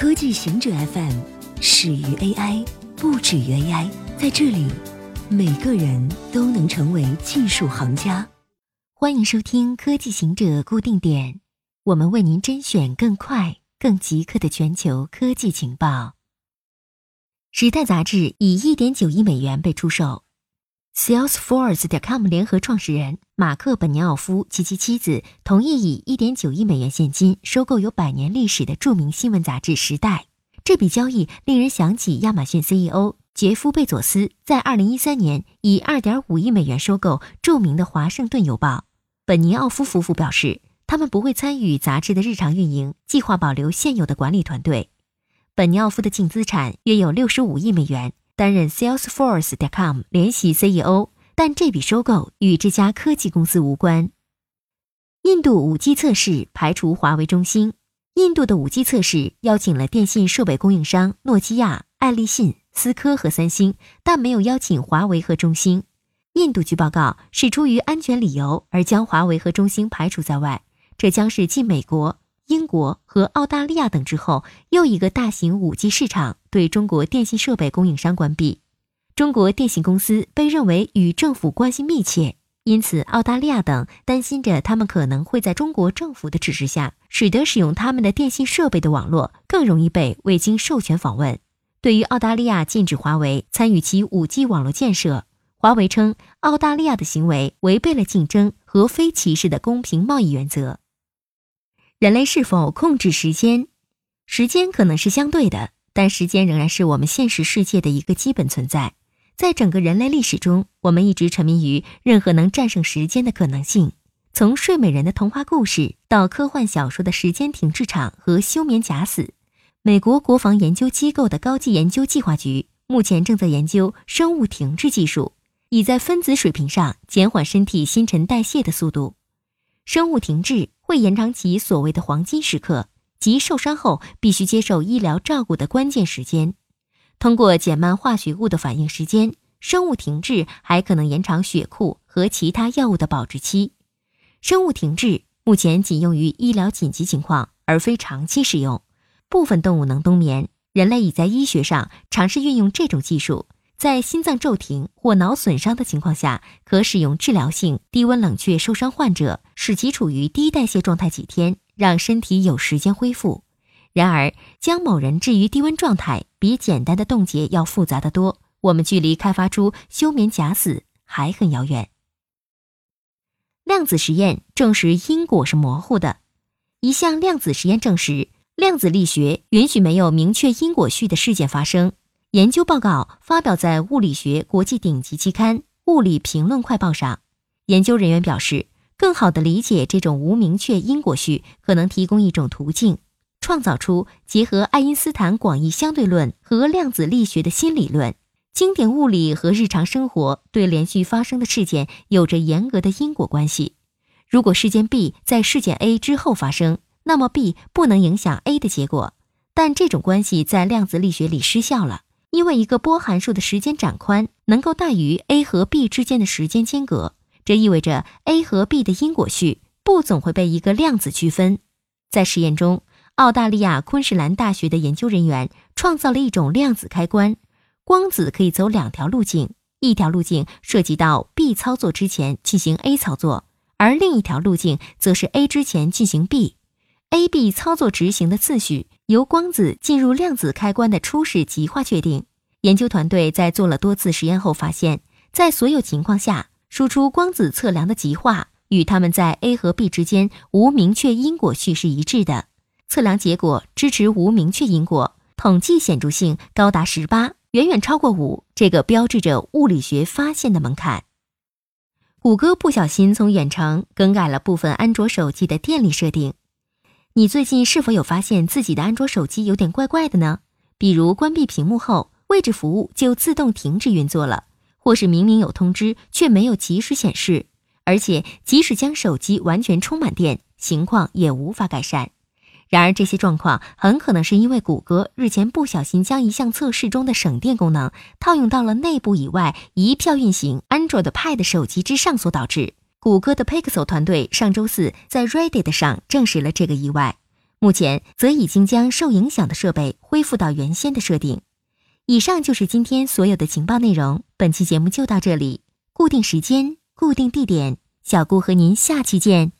科技行者 FM 始于 AI，不止于 AI。在这里，每个人都能成为技术行家。欢迎收听科技行者固定点，我们为您甄选更快、更即刻的全球科技情报。时代杂志以一点九亿美元被出售。Salesforce.com 联合创始人马克·本尼奥夫及其妻子同意以1.9亿美元现金收购有百年历史的著名新闻杂志《时代》。这笔交易令人想起亚马逊 CEO 杰夫·贝佐斯在2013年以2.5亿美元收购著名的《华盛顿邮报》。本尼奥夫夫妇表示，他们不会参与杂志的日常运营，计划保留现有的管理团队。本尼奥夫的净资产约有65亿美元。担任 Salesforce.com 联席 CEO，但这笔收购与这家科技公司无关。印度 5G 测试排除华为、中兴。印度的 5G 测试邀请了电信设备供应商诺基亚、爱立信、思科和三星，但没有邀请华为和中兴。印度据报告是出于安全理由而将华为和中兴排除在外，这将是继美国。英国和澳大利亚等之后，又一个大型 5G 市场对中国电信设备供应商关闭。中国电信公司被认为与政府关系密切，因此澳大利亚等担心着他们可能会在中国政府的指示下，使得使用他们的电信设备的网络更容易被未经授权访问。对于澳大利亚禁止华为参与其 5G 网络建设，华为称澳大利亚的行为违背了竞争和非歧视的公平贸易原则。人类是否控制时间？时间可能是相对的，但时间仍然是我们现实世界的一个基本存在。在整个人类历史中，我们一直沉迷于任何能战胜时间的可能性。从睡美人的童话故事到科幻小说的时间停滞场和休眠假死，美国国防研究机构的高级研究计划局目前正在研究生物停滞技术，以在分子水平上减缓身体新陈代谢的速度。生物停滞。会延长其所谓的黄金时刻，即受伤后必须接受医疗照顾的关键时间。通过减慢化学物的反应时间，生物停滞还可能延长血库和其他药物的保质期。生物停滞目前仅用于医疗紧急情况，而非长期使用。部分动物能冬眠，人类已在医学上尝试运用这种技术。在心脏骤停或脑损伤的情况下，可使用治疗性低温冷却受伤患者，使其处于低代谢状态几天，让身体有时间恢复。然而，将某人置于低温状态比简单的冻结要复杂得多。我们距离开发出休眠假死还很遥远。量子实验证实因果是模糊的。一项量子实验证实，量子力学允许没有明确因果序的事件发生。研究报告发表在物理学国际顶级期刊《物理评论快报》上。研究人员表示，更好地理解这种无明确因果序，可能提供一种途径，创造出结合爱因斯坦广义相对论和量子力学的新理论。经典物理和日常生活对连续发生的事件有着严格的因果关系。如果事件 B 在事件 A 之后发生，那么 B 不能影响 A 的结果。但这种关系在量子力学里失效了。因为一个波函数的时间展宽能够大于 a 和 b 之间的时间间隔，这意味着 a 和 b 的因果序不总会被一个量子区分。在实验中，澳大利亚昆士兰大学的研究人员创造了一种量子开关，光子可以走两条路径，一条路径涉及到 b 操作之前进行 a 操作，而另一条路径则是 a 之前进行 b。a、b 操作执行的次序由光子进入量子开关的初始极化确定。研究团队在做了多次实验后发现，在所有情况下，输出光子测量的极化与它们在 a 和 b 之间无明确因果序是一致的。测量结果支持无明确因果，统计显著性高达十八，远远超过五这个标志着物理学发现的门槛。谷歌不小心从远程更改了部分安卓手机的电力设定。你最近是否有发现自己的安卓手机有点怪怪的呢？比如关闭屏幕后，位置服务就自动停止运作了，或是明明有通知却没有及时显示，而且即使将手机完全充满电，情况也无法改善。然而，这些状况很可能是因为谷歌日前不小心将一项测试中的省电功能套用到了内部以外一票运行 Android Pad 手机之上所导致。谷歌的 Pixel 团队上周四在 Reddit 上证实了这个意外。目前则已经将受影响的设备恢复到原先的设定。以上就是今天所有的情报内容。本期节目就到这里，固定时间，固定地点，小顾和您下期见。